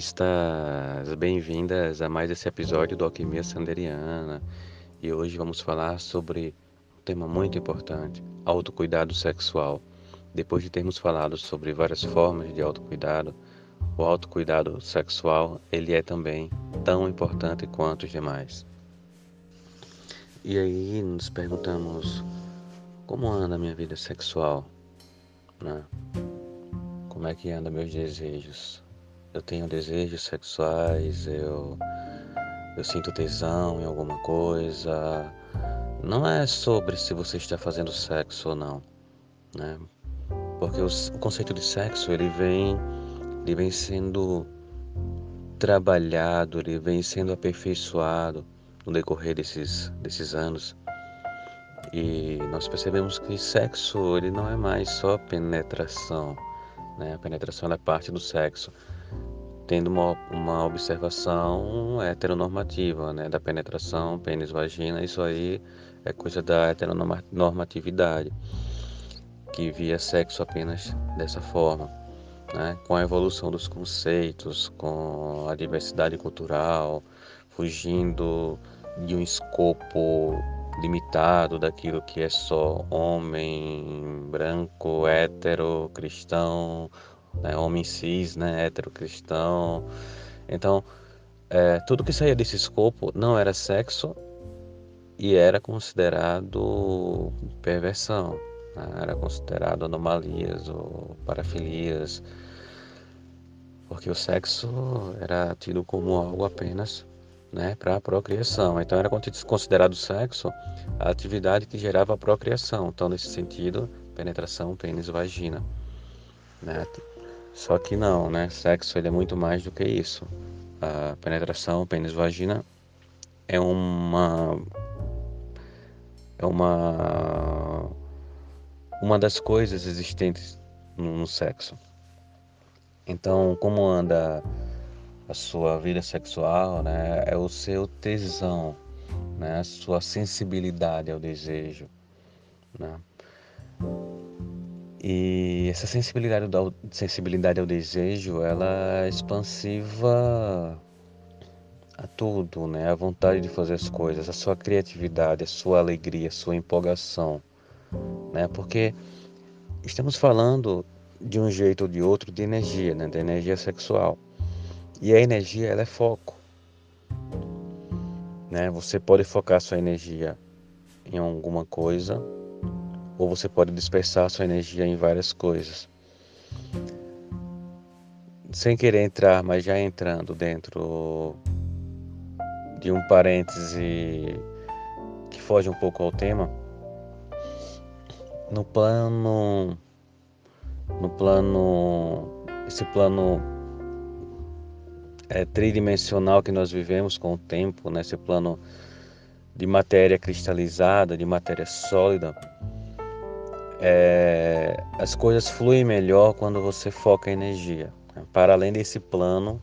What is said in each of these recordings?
Alquimistas! Bem-vindas a mais esse episódio do Alquimia Sanderiana. E hoje vamos falar sobre um tema muito importante: autocuidado sexual. Depois de termos falado sobre várias formas de autocuidado, o autocuidado sexual ele é também tão importante quanto os demais. E aí nos perguntamos como anda a minha vida sexual, né? Como é que anda meus desejos? Eu tenho desejos sexuais, eu, eu sinto tesão em alguma coisa. Não é sobre se você está fazendo sexo ou não, né? Porque os, o conceito de sexo ele vem, ele vem sendo trabalhado, ele vem sendo aperfeiçoado no decorrer desses, desses anos. E nós percebemos que sexo ele não é mais só penetração, né? A penetração é parte do sexo, tendo uma, uma observação heteronormativa, né, da penetração pênis-vagina, isso aí é coisa da heteronormatividade, que via sexo apenas dessa forma. Né, com a evolução dos conceitos, com a diversidade cultural, fugindo de um escopo limitado daquilo que é só homem, branco, hétero, cristão, né, homem cis, né, hétero cristão. Então, é, tudo que saía desse escopo não era sexo e era considerado perversão, né, era considerado anomalias ou parafilias, porque o sexo era tido como algo apenas né, para a procriação. Então era considerado sexo a atividade que gerava a procriação. Então, nesse sentido, penetração, pênis, vagina. Né? Só que não, né? Sexo ele é muito mais do que isso. A penetração pênis-vagina é uma é uma uma das coisas existentes no, no sexo. Então, como anda a sua vida sexual, né? É o seu tesão, né? A sua sensibilidade ao desejo, né? E essa sensibilidade, ao, sensibilidade ao desejo, ela é expansiva a tudo, né? A vontade de fazer as coisas, a sua criatividade, a sua alegria, a sua empolgação, né? Porque estamos falando de um jeito ou de outro de energia, né? Da energia sexual. E a energia, ela é foco, né? Você pode focar sua energia em alguma coisa ou você pode dispersar sua energia em várias coisas. Sem querer entrar, mas já entrando dentro de um parêntese que foge um pouco ao tema, no plano no plano esse plano é, tridimensional que nós vivemos com o tempo, nesse né? plano de matéria cristalizada, de matéria sólida, é, as coisas fluem melhor quando você foca a energia. Para além desse plano,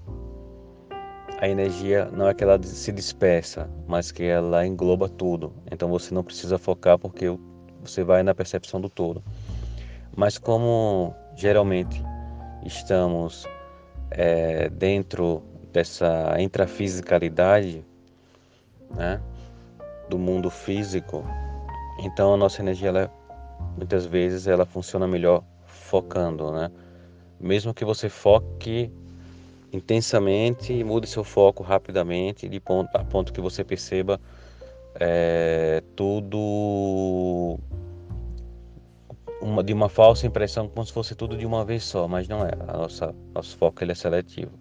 a energia não é que ela se dispersa, mas que ela engloba tudo. Então você não precisa focar porque você vai na percepção do todo. Mas como geralmente estamos é, dentro dessa intrafisicalidade né, do mundo físico, então a nossa energia ela muitas vezes ela funciona melhor focando, né? Mesmo que você foque intensamente e mude seu foco rapidamente, de ponto, a ponto que você perceba é, tudo uma, de uma falsa impressão, como se fosse tudo de uma vez só, mas não é. A nossa, nosso foco ele é seletivo.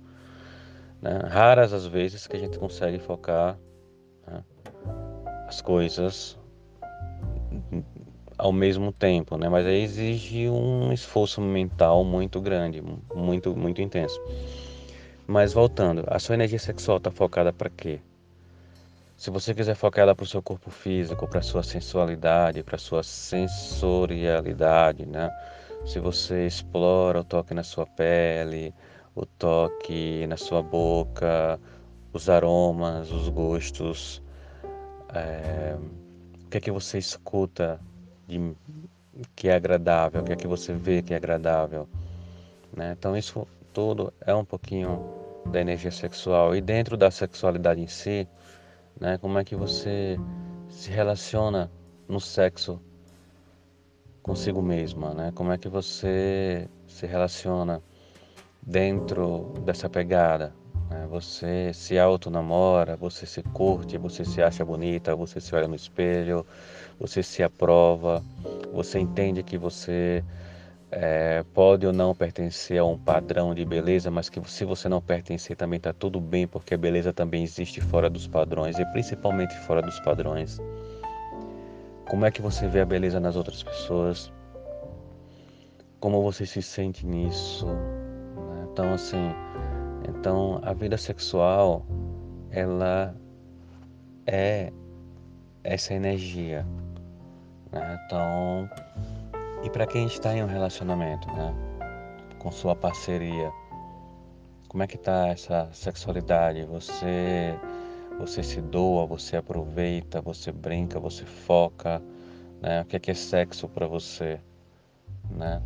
Né? Raras as vezes que a gente consegue focar né, as coisas ao mesmo tempo, né? Mas aí exige um esforço mental muito grande, muito muito intenso. Mas voltando, a sua energia sexual está focada para quê? Se você quiser focar ela para o seu corpo físico, para sua sensualidade, para sua sensorialidade, né? Se você explora o toque na sua pele, o toque na sua boca, os aromas, os gostos, é, o que é que você escuta de, que é agradável, o que é que você vê que é agradável. Né? Então isso tudo é um pouquinho da energia sexual. E dentro da sexualidade em si, né, como é que você se relaciona no sexo consigo mesma, né? Como é que você se relaciona dentro dessa pegada? Né? Você se auto-namora, você se curte, você se acha bonita, você se olha no espelho, você se aprova, você entende que você é, pode ou não pertencer a um padrão de beleza, mas que se você não pertencer também está tudo bem, porque a beleza também existe fora dos padrões e principalmente fora dos padrões. Como é que você vê a beleza nas outras pessoas? Como você se sente nisso? Né? Então assim, então a vida sexual ela é essa energia. Né? Então e para quem está em um relacionamento, né? Com sua parceria, como é que tá essa sexualidade? Você você se doa, você aproveita, você brinca, você foca, né? O que é, que é sexo para você, né?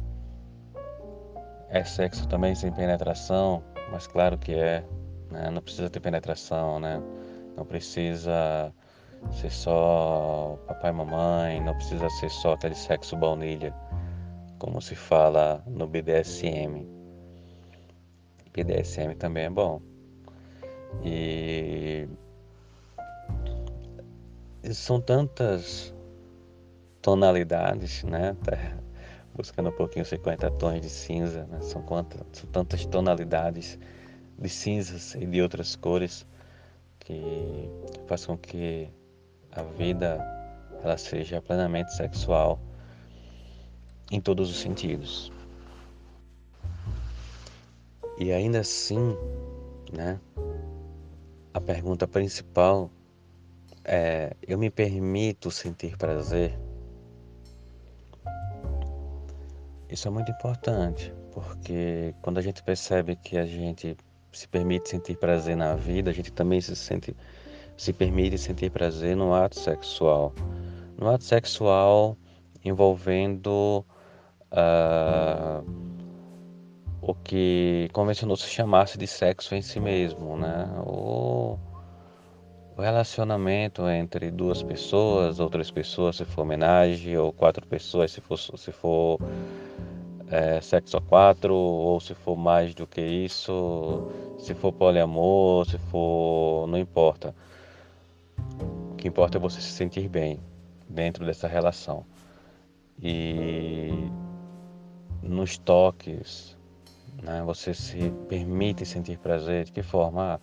É sexo também sem penetração, mas claro que é, né? Não precisa ter penetração, né? Não precisa ser só papai e mamãe, não precisa ser só aquele sexo baunilha como se fala no BDSM. BDSM também é bom. E são tantas tonalidades, né? Tá buscando um pouquinho 50 tons de cinza, né? São, quantas, são tantas tonalidades de cinzas e de outras cores que faz com que a vida ela seja plenamente sexual em todos os sentidos. E ainda assim, né, a pergunta principal é: eu me permito sentir prazer? Isso é muito importante, porque quando a gente percebe que a gente se permite sentir prazer na vida, a gente também se sente se permite sentir prazer no ato sexual. No ato sexual envolvendo uh, o que convencionou se chamasse de sexo em si mesmo, né? O, relacionamento entre duas pessoas, ou três pessoas se for homenagem, ou quatro pessoas se for, se for é, sexo a quatro, ou se for mais do que isso, se for poliamor, se for. não importa. Que importa é você se sentir bem dentro dessa relação. E nos toques, né? Você se permite sentir prazer. De que forma? Ah,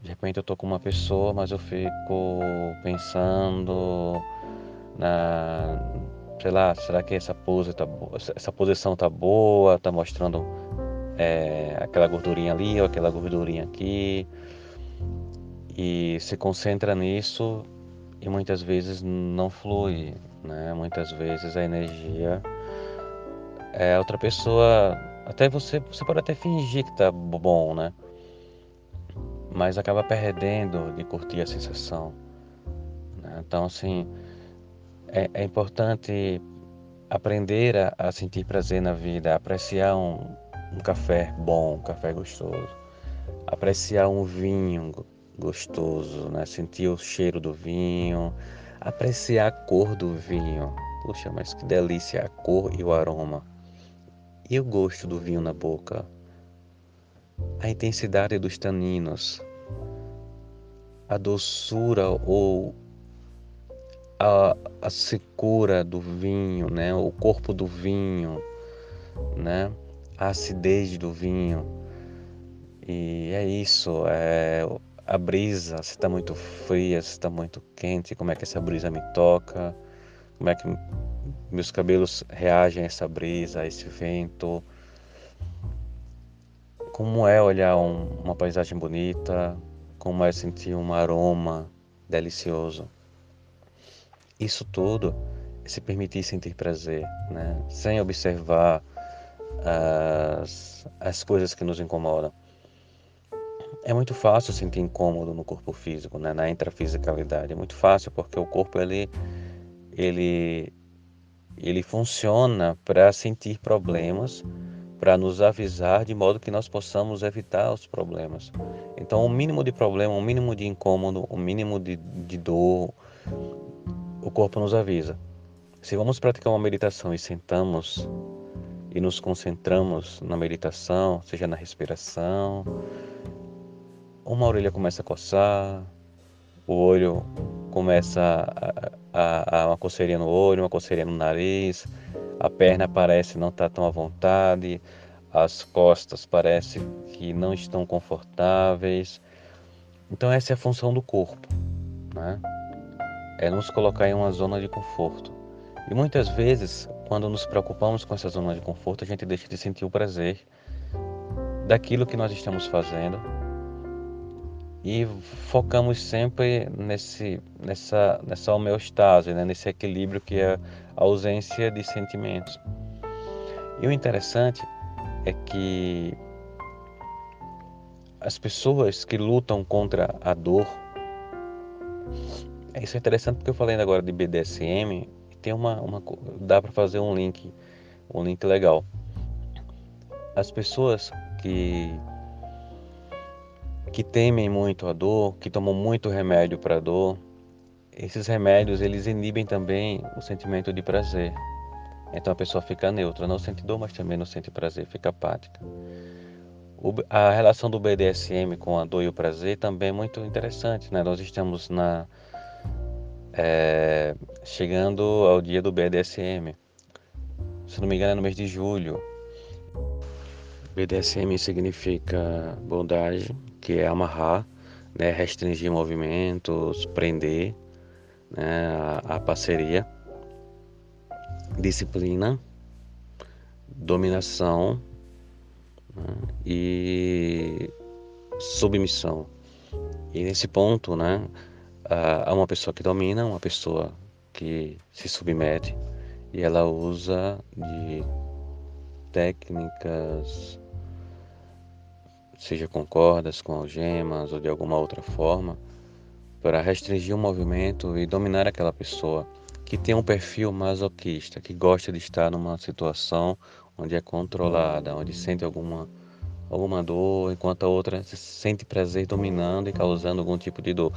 de repente eu tô com uma pessoa, mas eu fico pensando na, sei lá, será que essa pose tá essa posição tá boa, tá mostrando é, aquela gordurinha ali ou aquela gordurinha aqui e se concentra nisso e muitas vezes não flui, né? Muitas vezes a energia é, outra pessoa, até você, você pode até fingir que tá bom, né? Mas acaba perdendo de curtir a sensação. Né? Então, assim, é, é importante aprender a, a, sentir prazer na vida, apreciar um, um café bom, um café gostoso, apreciar um vinho gostoso, né? sentir o cheiro do vinho, apreciar a cor do vinho. Puxa, mas que delícia a cor e o aroma e o gosto do vinho na boca, a intensidade dos taninos, a doçura ou a, a secura do vinho, né? o corpo do vinho, né? a acidez do vinho. E é isso, é a brisa, se está muito fria, se está muito quente, como é que essa brisa me toca, como é que meus cabelos reagem a essa brisa, a esse vento. Como é olhar um, uma paisagem bonita, como é sentir um aroma delicioso. Isso tudo é se permitir sentir prazer, né? sem observar as, as coisas que nos incomodam. É muito fácil sentir incômodo no corpo físico, né? na intrafisicalidade. É muito fácil porque o corpo ele, ele, ele funciona para sentir problemas, para nos avisar de modo que nós possamos evitar os problemas. Então, o mínimo de problema, o mínimo de incômodo, o mínimo de, de dor, o corpo nos avisa. Se vamos praticar uma meditação e sentamos e nos concentramos na meditação, seja na respiração, uma orelha começa a coçar, o olho começa a, a, a, uma coceirinha no olho, uma coceirinha no nariz, a perna parece não estar tá tão à vontade, as costas parece que não estão confortáveis. Então essa é a função do corpo, né? É nos colocar em uma zona de conforto. E muitas vezes, quando nos preocupamos com essa zona de conforto, a gente deixa de sentir o prazer daquilo que nós estamos fazendo e focamos sempre nesse, nessa, nessa homeostase, né? nesse equilíbrio que é a ausência de sentimentos. E o interessante é que as pessoas que lutam contra a dor, isso é interessante porque eu falei agora de BDSM, tem uma, uma dá para fazer um link, um link legal. As pessoas que que temem muito a dor, que tomam muito remédio para a dor, esses remédios eles inibem também o sentimento de prazer. Então a pessoa fica neutra, não sente dor, mas também não sente prazer, fica apática. O, a relação do BDSM com a dor e o prazer também é muito interessante, né? Nós estamos na é, chegando ao dia do BDSM. Se não me engano, é no mês de julho. BDSM significa bondade, que é amarrar, né, restringir movimentos, prender né, a, a parceria, disciplina, dominação né, e submissão. E nesse ponto, né, há uma pessoa que domina, uma pessoa que se submete e ela usa de técnicas seja com cordas, com algemas ou de alguma outra forma, para restringir o movimento e dominar aquela pessoa que tem um perfil masoquista, que gosta de estar numa situação onde é controlada, onde sente alguma alguma dor, enquanto a outra sente prazer dominando e causando algum tipo de dor.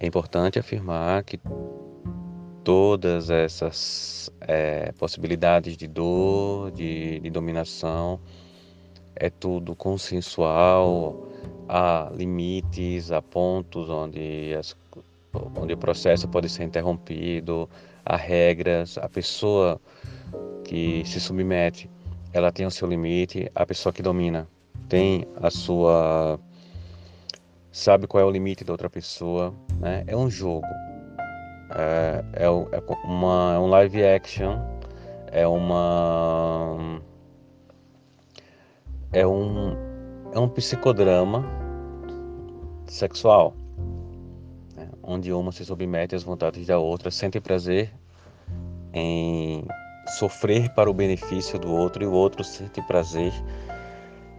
É importante afirmar que todas essas é, possibilidades de dor, de, de dominação, é tudo consensual, há limites, há pontos onde, as, onde o processo pode ser interrompido, há regras, a pessoa que se submete, ela tem o seu limite, a pessoa que domina tem a sua sabe qual é o limite da outra pessoa, né? É um jogo, é, é, é uma, é um live action, é uma é um, é um psicodrama sexual, né? onde uma se submete às vontades da outra, sente prazer em sofrer para o benefício do outro e o outro sente prazer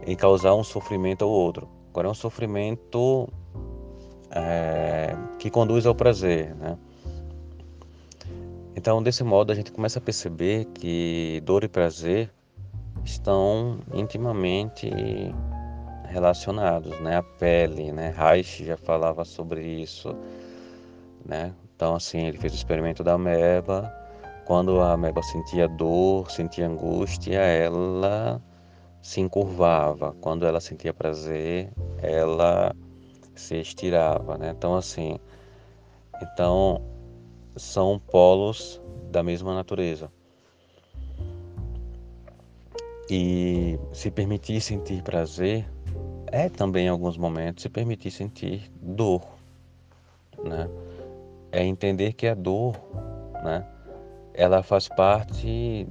em causar um sofrimento ao outro. Agora é um sofrimento é, que conduz ao prazer, né? Então, desse modo, a gente começa a perceber que dor e prazer estão intimamente relacionados, né? A pele, né? Reich já falava sobre isso, né? Então, assim, ele fez o experimento da ameba. Quando a ameba sentia dor, sentia angústia, ela se encurvava. Quando ela sentia prazer, ela se estirava, né? Então, assim, então são polos da mesma natureza. E se permitir sentir prazer é também em alguns momentos se permitir sentir dor, né? É entender que a dor, né? Ela faz parte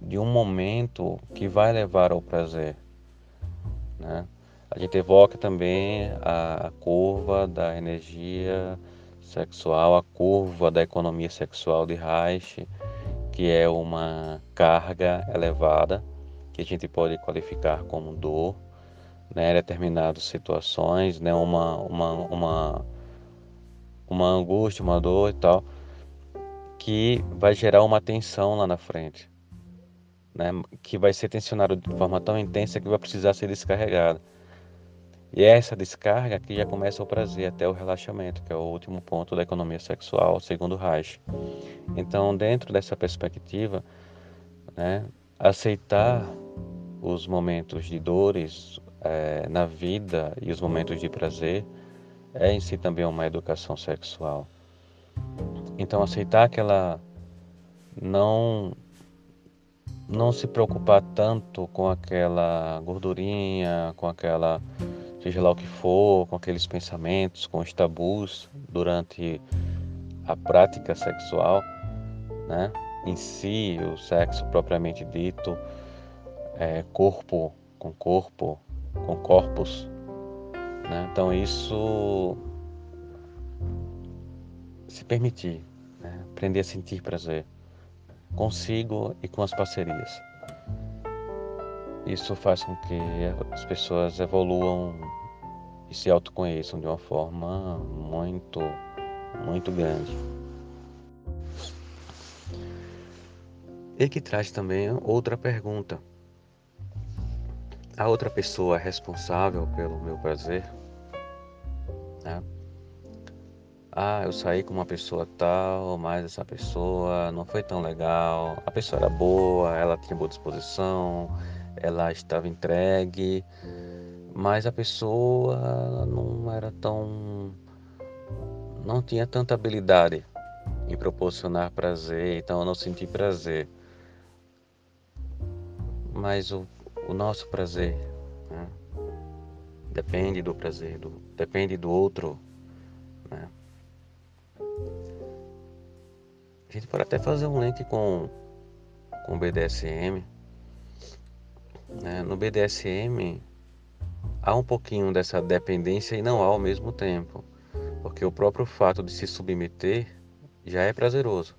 de um momento que vai levar ao prazer, né? a gente evoca também a, a curva da energia sexual, a curva da economia sexual de Reich, que é uma carga elevada que a gente pode qualificar como dor, né, determinadas situações, né, uma, uma, uma, uma angústia, uma dor e tal, que vai gerar uma tensão lá na frente, né, que vai ser tensionado de forma tão intensa que vai precisar ser descarregada. E é essa descarga que já começa o prazer até o relaxamento, que é o último ponto da economia sexual, segundo Reich. Então, dentro dessa perspectiva, né, aceitar os momentos de dores é, na vida e os momentos de prazer é em si também uma educação sexual. Então, aceitar que ela não não se preocupar tanto com aquela gordurinha, com aquela seja lá o que for, com aqueles pensamentos, com os tabus durante a prática sexual, né? Em si, o sexo propriamente dito, é, corpo com corpo, com corpos, né? Então isso se permitir, né? aprender a sentir prazer consigo e com as parcerias. Isso faz com que as pessoas evoluam e se autoconheçam de uma forma muito, muito grande. E que traz também outra pergunta. A outra pessoa responsável pelo meu prazer, né? Ah, eu saí com uma pessoa tal, mas essa pessoa não foi tão legal. A pessoa era boa, ela tinha boa disposição, ela estava entregue, mas a pessoa não era tão. não tinha tanta habilidade em proporcionar prazer, então eu não senti prazer. Mas o, o nosso prazer né, depende do prazer, do, depende do outro. Né? A gente pode até fazer um link com, com BDSM né? No BDSM há um pouquinho dessa dependência e não há ao mesmo tempo, porque o próprio fato de se submeter já é prazeroso.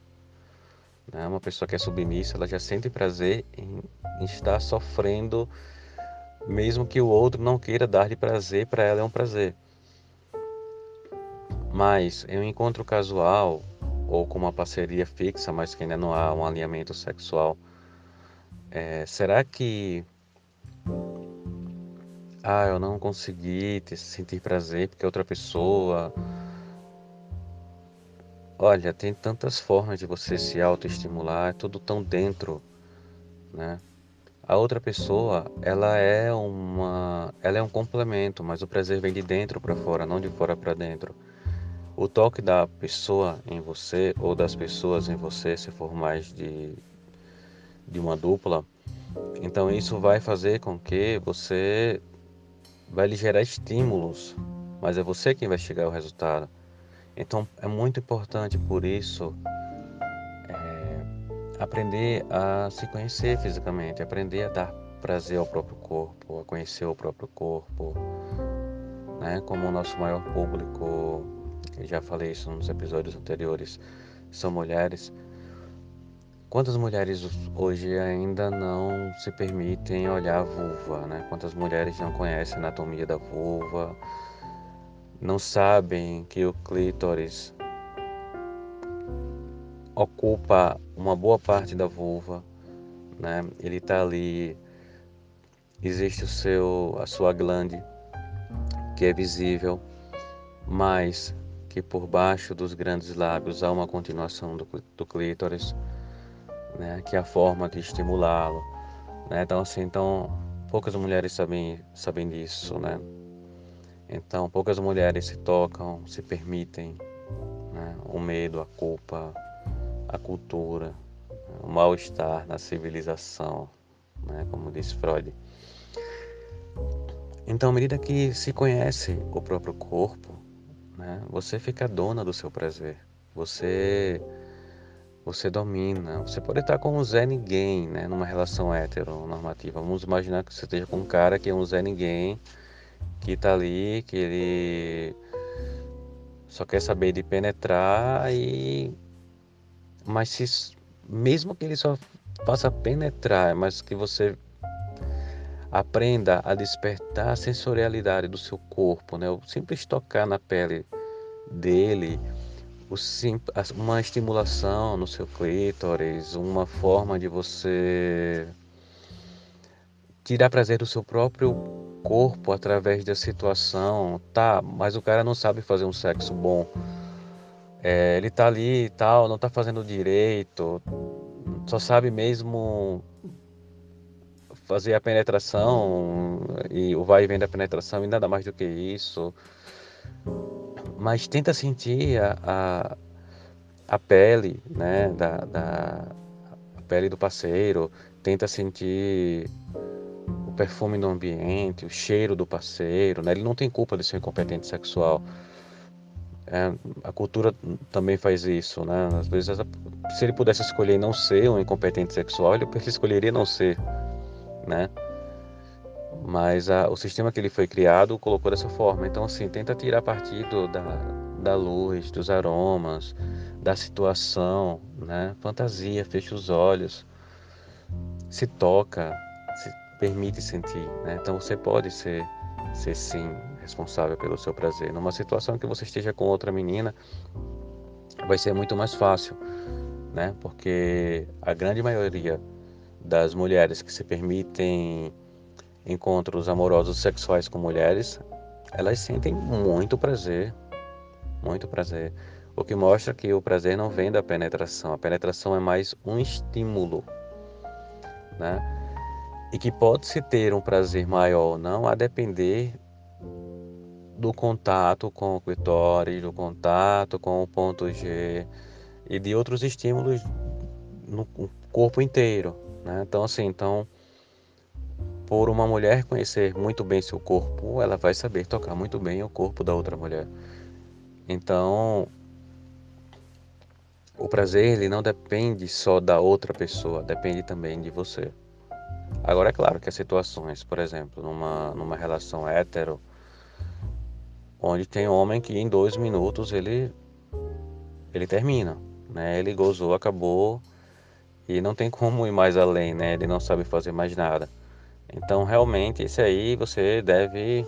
Né? Uma pessoa que é submissa, ela já sente prazer em, em estar sofrendo, mesmo que o outro não queira dar-lhe prazer, para ela é um prazer. Mas em um encontro casual ou com uma parceria fixa, mas que ainda não há um alinhamento sexual, é, será que ah, eu não consegui sentir prazer porque outra pessoa. Olha, tem tantas formas de você se autoestimular, é tudo tão dentro, né? A outra pessoa, ela é uma, ela é um complemento, mas o prazer vem de dentro para fora, não de fora para dentro. O toque da pessoa em você ou das pessoas em você, se for mais de de uma dupla, então isso vai fazer com que você vai lhe gerar estímulos, mas é você quem vai chegar ao resultado. Então é muito importante por isso é, aprender a se conhecer fisicamente, aprender a dar prazer ao próprio corpo, a conhecer o próprio corpo, né? Como o nosso maior público, eu já falei isso nos episódios anteriores, são mulheres. Quantas mulheres hoje ainda não se permitem olhar a vulva, né? Quantas mulheres não conhecem a anatomia da vulva, não sabem que o clítoris ocupa uma boa parte da vulva, né? Ele está ali, existe o seu, a sua glande que é visível, mas que por baixo dos grandes lábios há uma continuação do, do clítoris né, que é a forma de estimulá-lo. Né? Então, assim, então, poucas mulheres sabem, sabem disso, né? Então, poucas mulheres se tocam, se permitem né? o medo, a culpa, a cultura, o mal-estar na civilização, né? como diz Freud. Então, à medida que se conhece o próprio corpo, né? você fica dona do seu prazer. Você você domina. Você pode estar com um Zé Ninguém, né? Numa relação heteronormativa. Vamos imaginar que você esteja com um cara que é um Zé Ninguém que tá ali, que ele só quer saber de penetrar e mas se mesmo que ele só faça penetrar, mas que você aprenda a despertar a sensorialidade do seu corpo, né? O simples tocar na pele dele, sim, uma estimulação no seu clítoris, uma forma de você tirar prazer do seu próprio corpo através da situação, tá? Mas o cara não sabe fazer um sexo bom. É, ele tá ali e tal, não tá fazendo direito, só sabe mesmo fazer a penetração e o vai e vem da penetração e nada mais do que isso. Mas tenta sentir a, a, a pele, né, da, da pele do parceiro, tenta sentir o perfume no ambiente, o cheiro do parceiro, né? Ele não tem culpa de ser incompetente sexual. É, a cultura também faz isso, né? Às vezes, se ele pudesse escolher não ser um incompetente sexual, ele escolheria não ser né? Mas a, o sistema que ele foi criado colocou dessa forma. Então, assim, tenta tirar partido da, da luz, dos aromas, da situação, né? Fantasia, fecha os olhos, se toca, permite sentir, né? Então, você pode ser, ser sim responsável pelo seu prazer. Numa situação que você esteja com outra menina, vai ser muito mais fácil, né? Porque a grande maioria das mulheres que se permitem encontros amorosos sexuais com mulheres, elas sentem muito prazer, muito prazer. O que mostra que o prazer não vem da penetração, a penetração é mais um estímulo, né? E que pode-se ter um prazer maior ou não a depender do contato com o clitóris, do contato com o ponto G e de outros estímulos no corpo inteiro, né? Então, assim, então, por uma mulher conhecer muito bem seu corpo, ela vai saber tocar muito bem o corpo da outra mulher. Então, o prazer ele não depende só da outra pessoa, depende também de você. Agora é claro que há situações, por exemplo, numa, numa relação hétero, onde tem homem que em dois minutos ele ele termina, né? Ele gozou, acabou, e não tem como ir mais além, né? Ele não sabe fazer mais nada. Então, realmente, esse aí você deve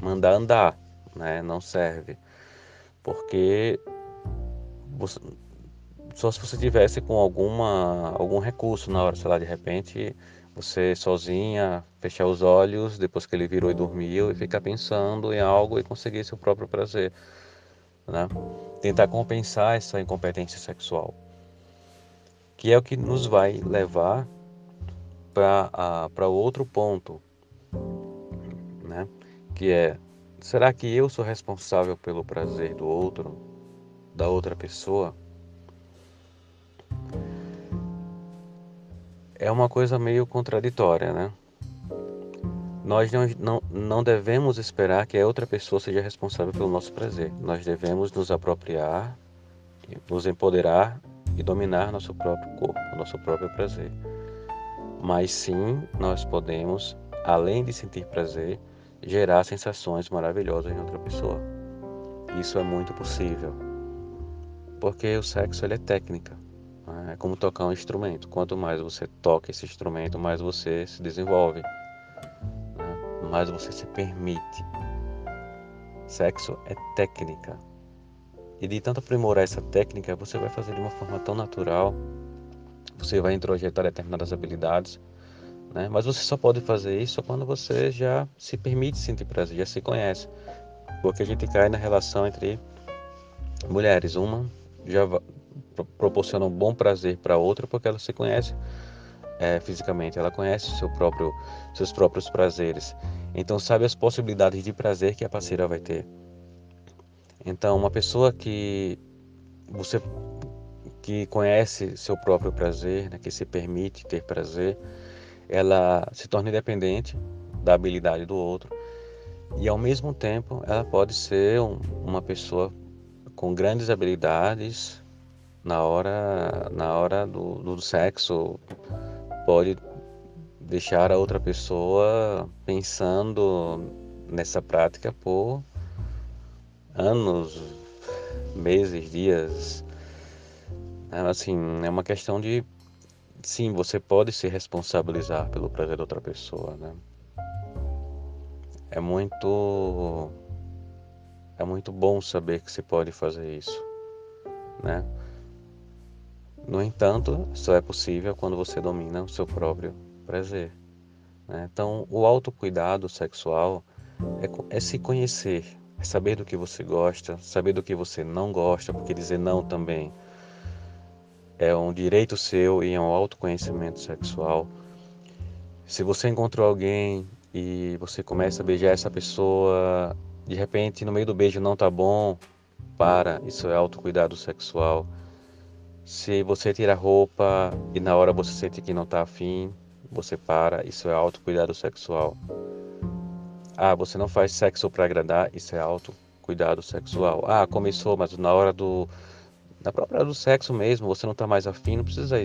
mandar andar, né? Não serve. Porque você, só se você tivesse com alguma algum recurso na hora, sei lá, de repente você sozinha fechar os olhos depois que ele virou e dormiu e ficar pensando em algo e conseguir seu próprio prazer, né? Tentar compensar essa incompetência sexual que é o que nos vai levar para outro ponto, né? Que é, será que eu sou responsável pelo prazer do outro, da outra pessoa? É uma coisa meio contraditória, né? Nós não, não, não devemos esperar que a outra pessoa seja responsável pelo nosso prazer. Nós devemos nos apropriar, nos empoderar e dominar nosso próprio corpo, nosso próprio prazer. Mas sim, nós podemos, além de sentir prazer, gerar sensações maravilhosas em outra pessoa. Isso é muito possível. Porque o sexo é técnica. É como tocar um instrumento. Quanto mais você toca esse instrumento, mais você se desenvolve. Né? Mais você se permite. Sexo é técnica. E de tanto aprimorar essa técnica, você vai fazer de uma forma tão natural, você vai introjetar determinadas habilidades, né? Mas você só pode fazer isso quando você já se permite sentir prazer, já se conhece. Porque a gente cai na relação entre mulheres, uma já proporciona um bom prazer para outra porque ela se conhece é, fisicamente, ela conhece seu próprio, seus próprios prazeres. Então sabe as possibilidades de prazer que a parceira vai ter. Então, uma pessoa que você que conhece seu próprio prazer, né, que se permite ter prazer, ela se torna independente da habilidade do outro e ao mesmo tempo ela pode ser um, uma pessoa com grandes habilidades na hora na hora do, do sexo pode deixar a outra pessoa pensando nessa prática por anos, meses, dias. É, assim, é uma questão de sim, você pode se responsabilizar pelo prazer da outra pessoa, né? É muito é muito bom saber que se pode fazer isso, né? No entanto, só é possível quando você domina o seu próprio prazer. Né? Então, o autocuidado sexual é, é se conhecer, é saber do que você gosta, saber do que você não gosta, porque dizer não também é um direito seu e é um autoconhecimento sexual. Se você encontrou alguém e você começa a beijar essa pessoa, de repente no meio do beijo não tá bom, para, isso é autocuidado sexual. Se você tira a roupa e na hora você sente que não tá afim, você para, isso é autocuidado sexual. Ah, você não faz sexo para agradar, isso é autocuidado sexual. Ah, começou, mas na hora do na própria hora do sexo mesmo, você não tá mais afim, não precisa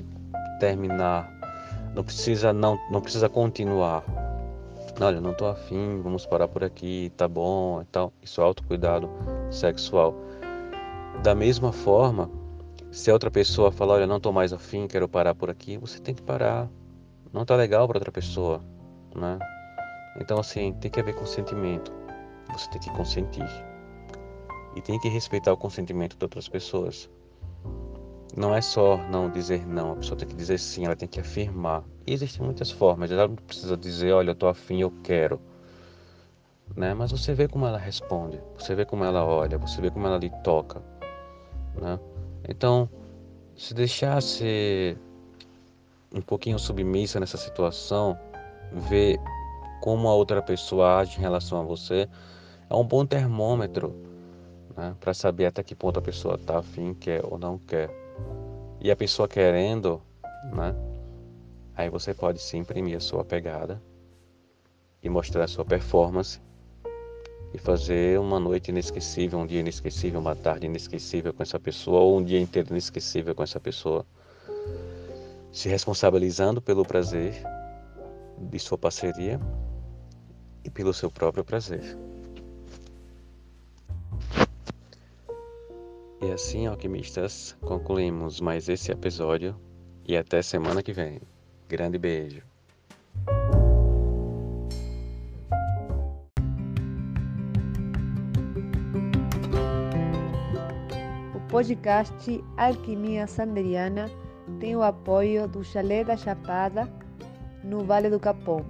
terminar, não precisa não não precisa continuar. Olha, não tô afim, vamos parar por aqui, tá bom, então isso é autocuidado sexual. Da mesma forma, se a outra pessoa falar, olha, não tô mais afim, quero parar por aqui, você tem que parar não tá legal para outra pessoa, né? Então assim, tem que haver consentimento. Você tem que consentir. E tem que respeitar o consentimento de outras pessoas. Não é só não dizer não, a pessoa tem que dizer sim, ela tem que afirmar. E existem muitas formas, ela não precisa dizer, olha, eu tô afim, eu quero. Né? Mas você vê como ela responde, você vê como ela olha, você vê como ela lhe toca. Né? Então, se deixasse um pouquinho submissa nessa situação, ver como a outra pessoa age em relação a você, é um bom termômetro né, para saber até que ponto a pessoa está afim, quer ou não quer. E a pessoa querendo, né, aí você pode se imprimir a sua pegada e mostrar a sua performance e fazer uma noite inesquecível, um dia inesquecível, uma tarde inesquecível com essa pessoa ou um dia inteiro inesquecível com essa pessoa se responsabilizando pelo prazer de sua parceria e pelo seu próprio prazer. E assim, alquimistas, concluímos mais esse episódio e até semana que vem. Grande beijo. Podcast Alquimia Sanderiana tem o apoio do Chalé da Chapada, no Vale do Capão.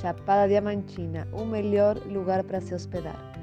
Chapada Diamantina, o melhor lugar para se hospedar.